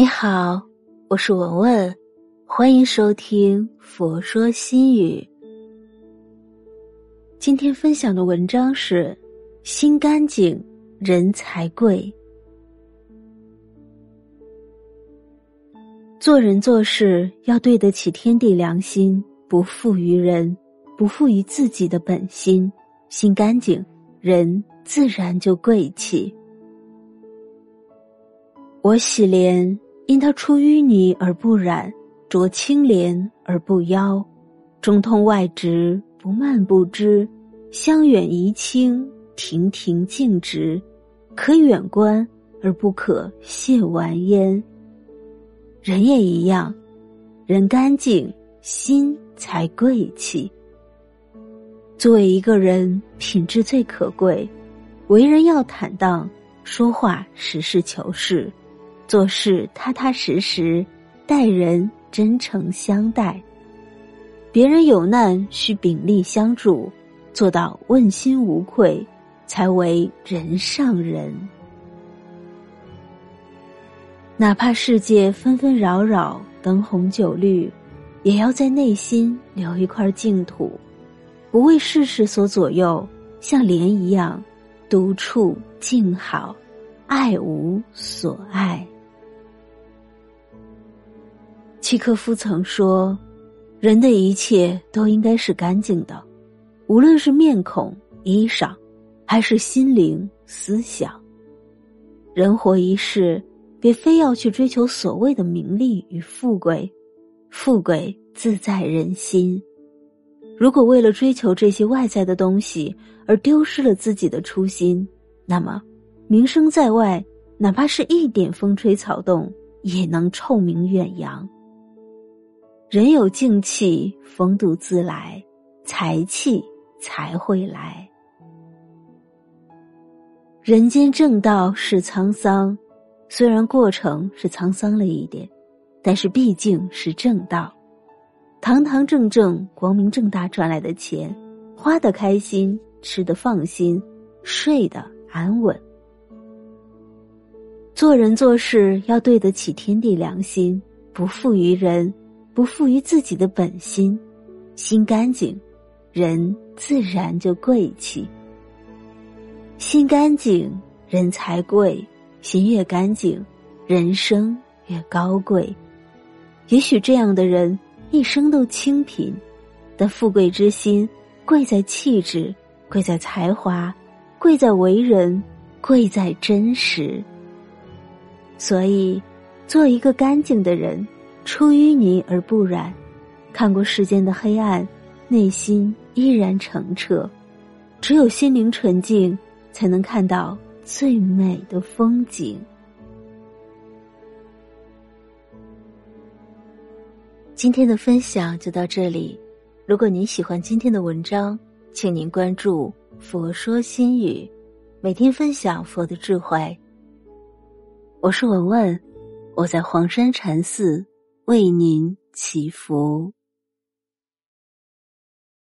你好，我是文文，欢迎收听《佛说心语》。今天分享的文章是：心干净，人才贵。做人做事要对得起天地良心，不负于人，不负于自己的本心。心干净，人自然就贵气。我洗莲，因它出淤泥而不染，濯清涟而不妖，中通外直，不蔓不枝，香远怡清，亭亭净植，可远观而不可亵玩焉。人也一样，人干净，心才贵气。作为一个人，品质最可贵，为人要坦荡，说话实事求是。做事踏踏实实，待人真诚相待。别人有难需鼎力相助，做到问心无愧，才为人上人。哪怕世界纷纷扰扰，灯红酒绿，也要在内心留一块净土，不为世事所左右，像莲一样，独处静好，爱无所爱。契诃夫曾说：“人的一切都应该是干净的，无论是面孔、衣裳，还是心灵、思想。人活一世，别非要去追求所谓的名利与富贵，富贵自在人心。如果为了追求这些外在的东西而丢失了自己的初心，那么名声在外，哪怕是一点风吹草动，也能臭名远扬。”人有静气，风度自来，财气才会来。人间正道是沧桑，虽然过程是沧桑了一点，但是毕竟是正道。堂堂正正、光明正大赚来的钱，花的开心，吃的放心，睡的安稳。做人做事要对得起天地良心，不负于人。不负于自己的本心，心干净，人自然就贵气。心干净，人才贵；心越干净，人生越高贵。也许这样的人一生都清贫，但富贵之心贵在气质，贵在才华，贵在为人，贵在真实。所以，做一个干净的人。出淤泥而不染，看过世间的黑暗，内心依然澄澈。只有心灵纯净，才能看到最美的风景。今天的分享就到这里。如果您喜欢今天的文章，请您关注“佛说心语”，每天分享佛的智慧。我是文文，我在黄山禅寺。为您祈福。